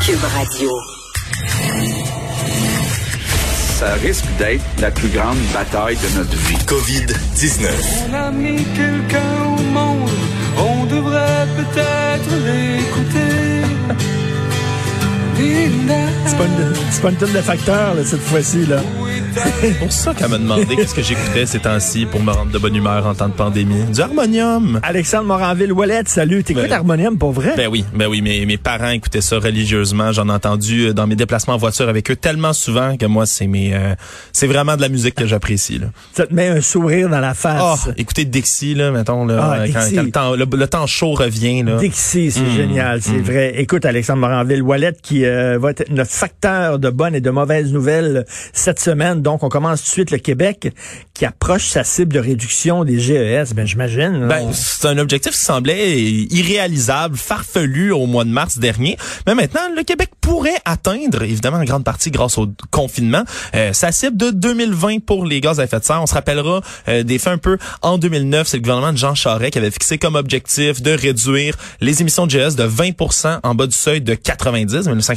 Cube Radio. Ça risque d'être la plus grande bataille de notre vie. COVID-19. On a mis quelqu'un au monde, on devrait peut-être l'écouter. C'est pas une, c'est pas une tonne de facteurs, là, cette fois-ci, là. C'est pour ça qu'elle m'a demandé qu'est-ce que j'écoutais ces temps-ci pour me rendre de bonne humeur en temps de pandémie. Du harmonium. Alexandre Moranville-Wallet, salut. T'écoutes Ben- Harmonium pour vrai? Ben oui, ben oui, mes, mes parents écoutaient ça religieusement. J'en ai entendu euh, dans mes déplacements en voiture avec eux tellement souvent que moi, c'est mes, euh, c'est vraiment de la musique que j'apprécie. Là. Ça te met un sourire dans la face. écoutez Dixie là, mettons là, Ah, euh, quand, le temps, le, le temps chaud revient là. Dixie, c'est Mm, génial, c'est mm. vrai. Écoute, Alexandre Moranville-Wallet qui euh, va être notre facteur de bonnes et de mauvaises nouvelles cette semaine. Donc, on commence tout de suite le Québec qui approche sa cible de réduction des GES. Ben, j'imagine. Ben, c'est un objectif qui semblait irréalisable, farfelu au mois de mars dernier. Mais maintenant, le Québec pourrait atteindre, évidemment en grande partie grâce au confinement, euh, sa cible de 2020 pour les gaz à effet de serre. On se rappellera euh, des faits un peu en 2009. C'est le gouvernement de Jean Charest qui avait fixé comme objectif de réduire les émissions de GS de 20% en bas du seuil de 90, 1990,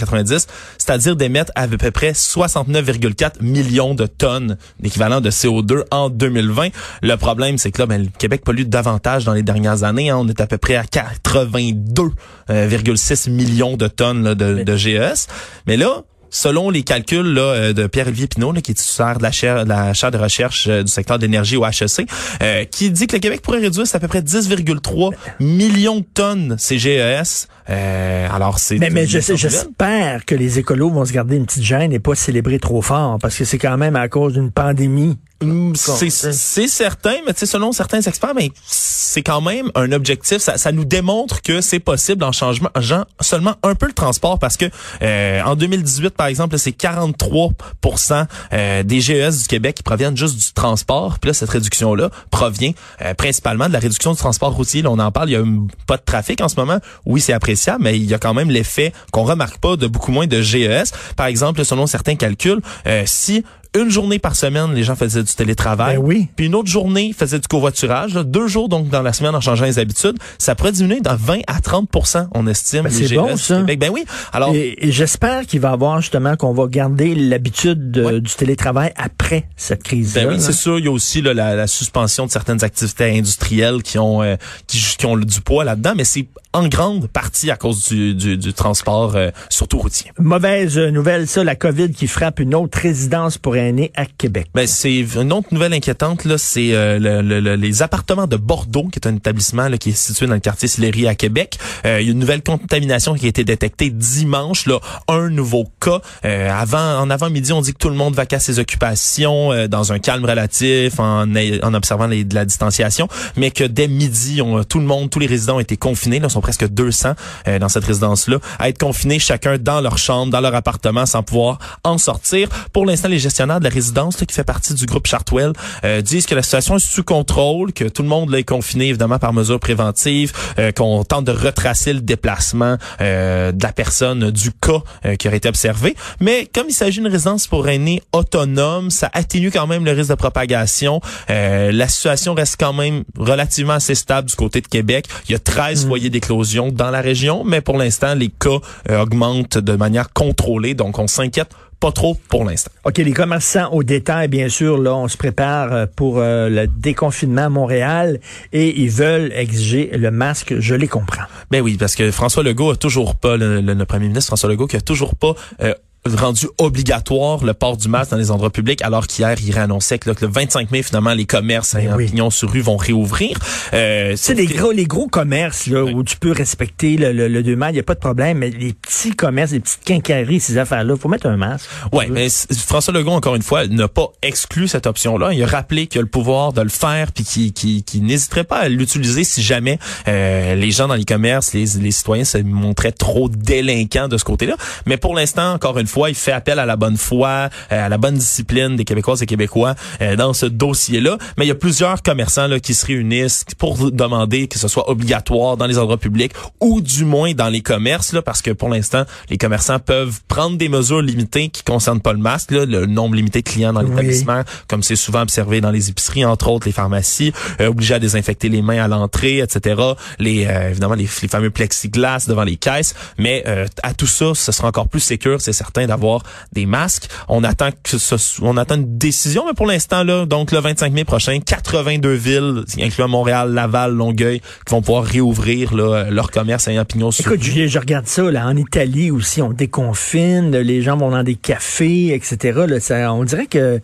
c'est-à-dire d'émettre à peu près 69,4 millions de tonnes d'équivalent de CO2 en 2020. Le problème, c'est que là, ben, le Québec pollue davantage dans les dernières années. hein. On est à peu près à 82,6 millions de tonnes là, de, de GES. Mais là, Selon les calculs là, euh, de Pierre-Olivier Pinault, là, qui est titulaire de la chaire, de la chaire de recherche euh, du secteur d'énergie au HEC, euh, qui dit que le Québec pourrait réduire à peu près 10,3 millions de tonnes ces GES. Euh, alors c'est Mais, mais j'espère que les écolos vont se garder une petite gêne et pas célébrer trop fort parce que c'est quand même à cause d'une pandémie. Mm, C'est certain, mais tu sais, selon certains experts, mais c'est quand même un objectif. Ça, ça nous démontre que c'est possible en changement, genre, seulement un peu le transport, parce que euh, en 2018, par exemple, c'est 43% euh, des GES du Québec qui proviennent juste du transport. Puis là, cette réduction-là provient euh, principalement de la réduction du transport routier. Là, on en parle, il y a pas de trafic en ce moment. Oui, c'est appréciable, mais il y a quand même l'effet qu'on remarque pas de beaucoup moins de GES. Par exemple, selon certains calculs, euh, si une journée par semaine, les gens faisaient du télétravail. Ben oui. Puis une autre journée, faisaient du covoiturage. là. Deux jours donc dans la semaine en changeant les habitudes. Ça pourrait diminuer de 20 à 30% on estime. Ben, c'est GES bon, ça. Québec. Ben oui. Alors, Et, et j'espère qu'il va y avoir justement qu'on va garder l'habitude Ouais. du télétravail après cette crise-là. ben oui, c'est sûr. Il y a aussi là, la, la suspension de certaines activités industrielles qui ont euh, qui, qui ont du poids là-dedans, mais c'est en grande partie à cause du, du, du transport, euh, surtout routier. Mauvaise nouvelle, ça, la COVID qui frappe une autre résidence pour aînés à Québec. Ben, c'est une autre nouvelle inquiétante là, c'est euh, le- le- le- les appartements de Bordeaux, qui est un établissement là, qui est situé dans le quartier Sillery à Québec. Euh, il y a une nouvelle contamination qui a été détectée dimanche. Là, un nouveau cas. Euh, avant, en avant-midi, on dit que tout le monde va à ses occupations euh, dans un calme relatif, en, en observant les- de la distanciation, mais que dès midi, on, tout le monde, tous les résidents ont été confinés. Là, sont presque 200 euh, dans cette résidence-là, à être confinés chacun dans leur chambre, dans leur appartement, sans pouvoir en sortir. Pour l'instant, les gestionnaires de la résidence, là, qui fait partie du groupe Chartwell, euh, disent que la situation est sous contrôle, que tout le monde là, est confiné évidemment par mesure préventive, euh, qu'on tente de retracer le déplacement euh, de la personne, du cas qui aurait été observé. Mais comme il s'agit d'une résidence pour aînés autonome, ça atténue quand même le risque de propagation. La situation reste quand même relativement assez stable du côté de Québec. Il y a 13 foyers d'éclosion dans la région, mais pour l'instant, les cas euh, augmentent de manière contrôlée, donc on s'inquiète pas trop pour l'instant. OK, les commerçants au détail, bien sûr, là, on se prépare euh, pour euh, le déconfinement à Montréal et ils veulent exiger le masque, je les comprends. Ben oui, parce que François Legault a toujours pas, le, le- le premier ministre François Legault, qui a toujours pas euh, rendu obligatoire le port du masque dans les endroits publics, alors qu'hier, il réannonçait que, là, que le 25 mai, finalement, les commerces ayant oui. pignon sur rue vont réouvrir. Euh, sais, les gros, les gros commerces, là, où tu peux respecter le, le, le 2 mètres, il n'y a pas de problème, mais les petits commerces, les petites quincailleries, ces affaires-là, faut mettre un masque. Ouais, mais François Legault, encore une fois, n'a pas exclu cette option-là. Il a rappelé qu'il a le pouvoir de le faire, puis qu'il qu'il- qu'il n'hésiterait pas à l'utiliser si jamais euh, les gens dans les commerces, les, les citoyens se montraient trop délinquants de ce côté-là. Mais pour l'instant, encore une fois, il fait appel à la bonne foi, euh, à la bonne discipline des Québécoises et Québécois euh, dans ce dossier-là. Mais il y a plusieurs commerçants là, qui se réunissent pour demander que ce soit obligatoire dans les endroits publics ou du moins dans les commerces, là, parce que pour l'instant, les commerçants peuvent prendre des mesures limitées qui concernent pas le masque, là, le nombre limité de clients dans Oui. l'établissement, comme c'est souvent observé dans les épiceries, entre autres les pharmacies, euh, obligés à désinfecter les mains à l'entrée, etc. Les euh, évidemment les, les fameux plexiglas devant les caisses, mais euh, à tout ça, ce sera encore plus sécure, c'est certain, d'avoir des masques. On attend que ce, on attend une décision, mais pour l'instant là, donc le 25 mai prochain, 82 villes, incluant Montréal, Laval, Longueuil, qui vont pouvoir réouvrir là, leur commerce ayant pignon sur Écoute, Julien, je regarde ça, là, en Italie aussi, on déconfine, les gens vont dans des cafés, etc. Là, ça, on dirait que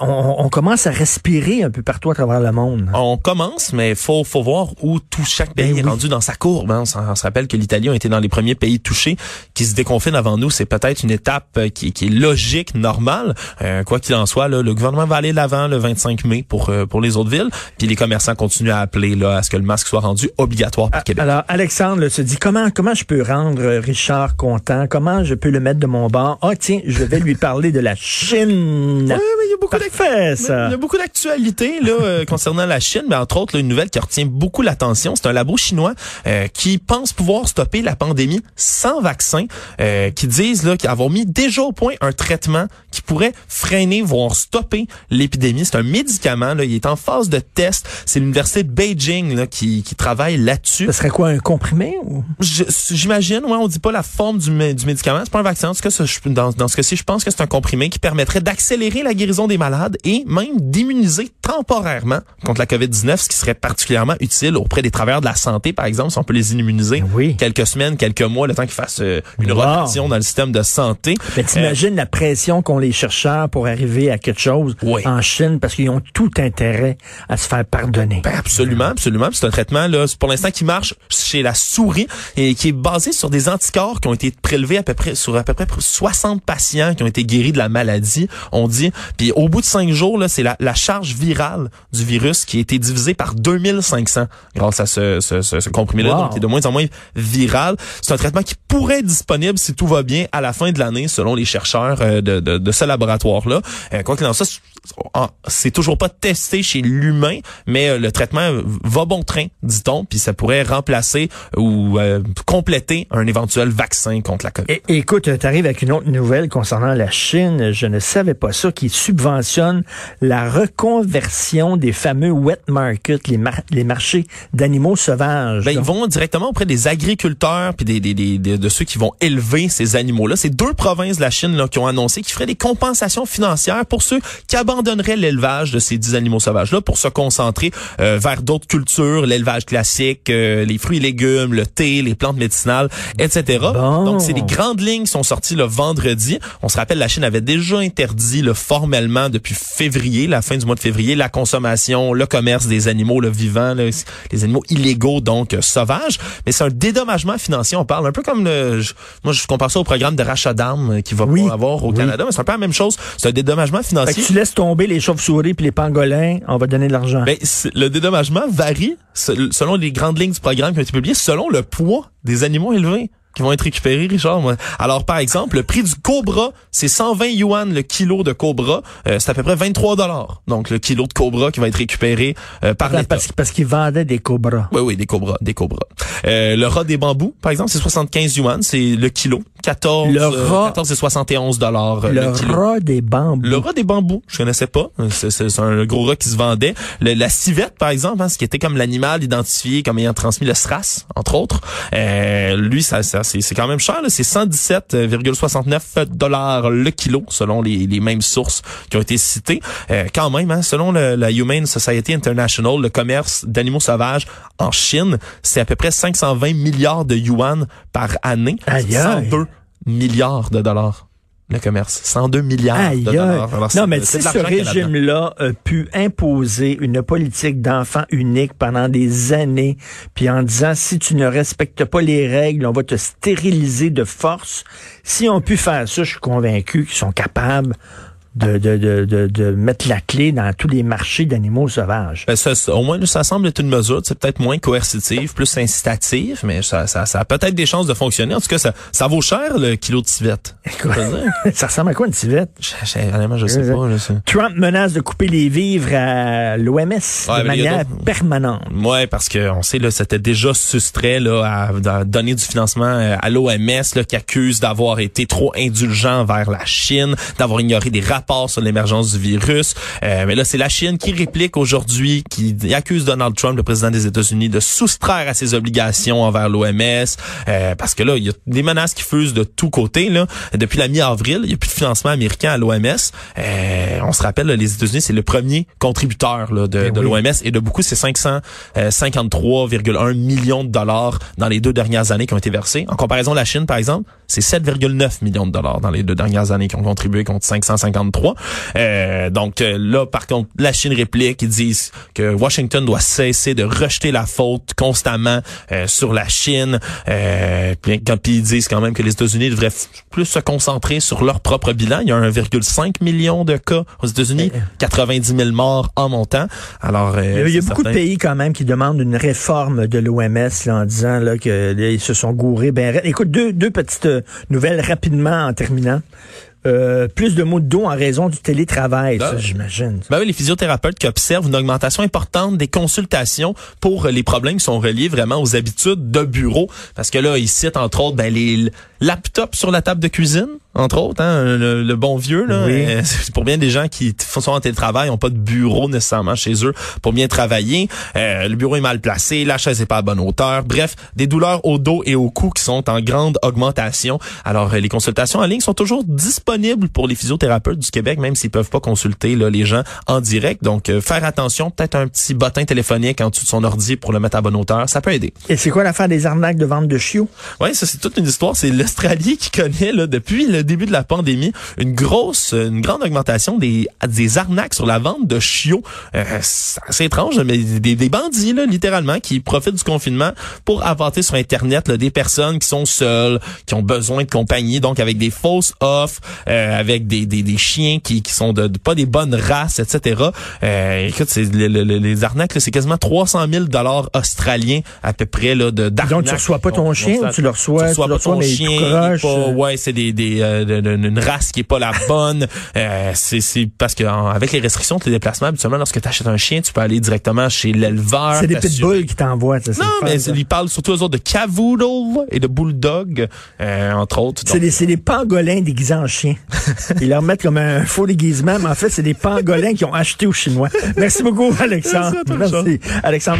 on, on commence à respirer un peu partout à travers le monde. On commence, mais faut faut voir où tout chaque pays Ben est oui. rendu dans sa courbe. hein. On, on se rappelle que l'Italie a été dans les premiers pays touchés qui se déconfinent avant nous. C'est peut-être une étape euh, qui, qui est logique, normale. Euh, quoi qu'il en soit, là, le gouvernement va aller de l'avant le 25 mai pour euh, pour les autres villes. Puis les commerçants continuent à appeler là à ce que le masque soit rendu obligatoire par Québec. Alors, Alexandre là, se dit comment comment je peux rendre euh, Richard content? Comment je peux le mettre de mon bord? Ah, tiens, je vais lui parler de la Chine. Ouais, mais il y a beaucoup. Il y a beaucoup d'actualités là euh, concernant la Chine, mais entre autres là, une nouvelle qui retient beaucoup l'attention, c'est un labo chinois euh, qui pense pouvoir stopper la pandémie sans vaccin, euh, qui disent là qu'avoir mis déjà au point un traitement qui pourrait freiner voire stopper l'épidémie. C'est un médicament là, il est en phase de test. C'est l'université de Beijing là, qui, qui travaille là-dessus. Ce serait quoi, un comprimé? Ou? J'imagine, ouais, on dit pas la forme du, du médicament, c'est pas un vaccin. En tout cas, dans, dans ce cas-ci, je pense que c'est un comprimé qui permettrait d'accélérer la guérison des malades et même d'immuniser temporairement contre la COVID-19, ce qui serait particulièrement utile auprès des travailleurs de la santé, par exemple, si on peut les immuniser Oui. quelques semaines, quelques mois, le temps qu'ils fassent euh, une Wow. rotation dans le système de santé. Ben, t'imagines la pression qu'ont les chercheurs pour arriver à quelque chose Oui. en Chine parce qu'ils ont tout intérêt à se faire pardonner. Ben, absolument, absolument. C'est un traitement là, pour l'instant qui marche chez la souris et qui est basé sur des anticorps qui ont été prélevés à peu près sur à peu près 60 patients qui ont été guéris de la maladie, on dit. Puis au bout de cinq jours là, c'est la, la charge virale du virus qui a été divisée par 2500 grâce à ce, ce, ce, ce comprimé-là, Wow. donc qui est de moins en moins viral. C'est un traitement qui pourrait être disponible si tout va bien à la fin de l'année, selon les chercheurs euh, de, de, de ce laboratoire-là. Euh, quoi qu'il en soit, c'est- en- c'est toujours pas testé chez l'humain, mais euh, le traitement va bon train, dit-on, puis ça pourrait remplacer ou euh, compléter un éventuel vaccin contre la COVID. Écoute, tu arrives avec une autre nouvelle concernant la Chine. Je ne savais pas ça, qui subventionne la reconversion des fameux wet markets, les, mar- les marchés d'animaux sauvages. Ben, ils vont directement auprès des agriculteurs puis des, des, des- des- de ceux qui vont élever ces animaux-là. C'est deux provinces de la Chine là, qui ont annoncé qu'ils feraient des compensations financières pour ceux qui abandonneraient l'élevage de ces dix animaux sauvages-là pour se concentrer euh, vers d'autres cultures, l'élevage classique, euh, les fruits et légumes, le thé, les plantes médicinales, etc. Bon. Donc, c'est des grandes lignes qui sont sorties le vendredi. On se rappelle, la Chine avait déjà interdit là, formellement depuis février, la fin du mois de février, la consommation, le commerce des animaux là, vivants, les animaux illégaux, donc euh, sauvages. Mais c'est un dédommagement financier. On parle un peu comme le, je- moi je compare ça au programme de rachat d'armes euh, qu'il va Oui. avoir au Oui. Canada, mais c'est un peu la même chose. C'est un dédommagement fait financier. que tu laisses tomber les chauves-souris puis les pangolins, on va donner de l'argent. Ben, le dédommagement varie se- selon les grandes lignes du programme qui ont été publiées, selon le poids des animaux élevés qui vont être récupérés, Richard. moi. Alors, par exemple, le prix du cobra, c'est 120 yuan le kilo de cobra. Euh, c'est à peu près 23 dollars. Donc, le kilo de cobra qui va être récupéré euh, par l'État. parce, parce qu'ils vendaient des cobras. Oui, oui, des cobras, des cobras. Euh, le rat des bambous, par exemple, c'est 75 yuan, c'est le kilo. 14, Le euh, rat- 14 et 71 dollars euh, Le le kilo. rat des bambous. Le rat des bambous, je connaissais pas. C'est, c'est- c'est un gros rat qui se vendait. Le- la civette, par exemple, hein, ce qui était comme l'animal identifié comme ayant transmis le SRAS, entre autres. Euh, lui, ça, ça, c'est, quand même cher. là. C'est 117,69 dollars le kilo, selon les, les mêmes sources qui ont été citées. Euh, quand même, hein, selon le- la Humane Society International, le commerce d'animaux sauvages en Chine, c'est à peu près 520 milliards de yuan par année. Aïe, aïe. 102 milliards de dollars. le commerce. 102 milliards Aïe, de dollars. Alors, Non, mais de ce régime-là a pu imposer une politique d'enfant unique pendant des années, puis en disant, si tu ne respectes pas les règles, on va te stériliser de force. Si on pu faire ça, je suis convaincu qu'ils sont capables de, de, de, de, de mettre la clé dans tous les marchés d'animaux sauvages. Ben, ça, au moins, ça semble être une mesure, c'est peut-être moins coercitive, plus incitative, mais ça, ça, ça a peut-être des chances de fonctionner. En tout cas, ça, ça vaut cher le kilo de civette. Écoute, ça ressemble à quoi une civette? Je, je- je sais pas. Je sais. Trump menace de couper les vivres à l'OMS Ouais, de manière permanente. Ouais, parce que on sait là, c'était déjà sustrait là à, à donner du financement euh, à l'OMS qui accuse d'avoir été trop indulgent vers la Chine, d'avoir ignoré des rapports sur l'émergence du virus. Euh, mais là, c'est la Chine qui réplique aujourd'hui, qui accuse Donald Trump, le président des États-Unis, de soustraire à ses obligations envers l'OMS, euh, parce que là, il y a des menaces qui fusent de tous côtés. Là, depuis la mi-avril, il n'y a plus de financement américain à l'OMS. Euh, on se rappelle, là, les États-Unis, c'est le premier contributeur là, de, Ben de oui. l'OMS et de beaucoup, c'est 553,1 millions de dollars dans les deux dernières années qui ont été versés. En comparaison, la Chine, par exemple, c'est 7,9 millions de dollars dans les deux dernières années qui ont contribué contre 553. Euh, donc euh, là, par contre, la Chine réplique, ils disent que Washington doit cesser de rejeter la faute constamment euh, sur la Chine. Euh, puis, quand- puis ils disent quand même que les États-Unis devraient plus se concentrer sur leur propre bilan. Il y a 1,5 million de cas aux États-Unis, 90 000 morts en montant. Alors, euh, Il y a, beaucoup de pays quand même qui demandent une réforme de l'OMS en disant là, que là, ils se sont gourés. Ben, écoute, deux, deux petites euh, nouvelles rapidement en terminant. Euh, plus de mots de dos en raison du télétravail, ça, j'imagine. Ben oui, les physiothérapeutes qui observent une augmentation importante des consultations pour euh, les problèmes qui sont reliés vraiment aux habitudes de bureau. Parce que là, ils citent entre autres ben, les l- laptops sur la table de cuisine, entre autres, hein, le, le bon vieux. Là, Oui. Euh, c'est pour bien des gens qui sont en télétravail, n'ont pas de bureau nécessairement chez eux pour bien travailler. Euh, le bureau est mal placé, la chaise est pas à bonne hauteur. Bref, des douleurs au dos et au cou qui sont en grande augmentation. Alors, euh, les consultations en ligne sont toujours disponibles pour les physiothérapeutes du Québec, même s'ils peuvent pas consulter là, les gens en direct. Donc, euh, faire attention, peut-être un petit bottin téléphonique en dessous de son ordi pour le mettre à bonne hauteur, ça peut aider. Et c'est quoi l'affaire des arnaques de vente de chiots? Oui, ça c'est toute une histoire. C'est l'Australie qui connaît là, depuis le début de la pandémie une grosse, une grande augmentation des, des arnaques sur la vente de chiots. Euh, c'est étrange, mais des, des bandits là, littéralement qui profitent du confinement pour apporter sur Internet là, des personnes qui sont seules, qui ont besoin de compagnie, donc avec des fausses offres, euh, avec des, des, des chiens qui, qui sont de, de- pas des bonnes races, etc. Euh, écoute, c'est le- le- le- les arnaques, c'est quasiment 300 000 dollars australiens à peu près là de d'arnaques. Donc, tu reçois pas ton chien ou tu le reçois, tu reçois tu pas ton mais chien, pas- ouais, c'est des, des euh, une race qui est pas la bonne. Euh, c'est c'est parce que en- avec les restrictions de tes déplacements, habituellement lorsque tu achètes un chien, tu peux aller directement chez l'éleveur. C'est des pitbulls qui t'envoient. Non, fun, mais ça. ils parlent surtout aux autres de cavoodle et de bulldog, euh, entre autres. C'est des, c'est des pangolins déguisés en chien. Ils leur mettent comme un faux déguisement, mais en fait, c'est des pangolins qui ont acheté aux Chinois. Merci beaucoup, Alexandre. Merci. Alexandre.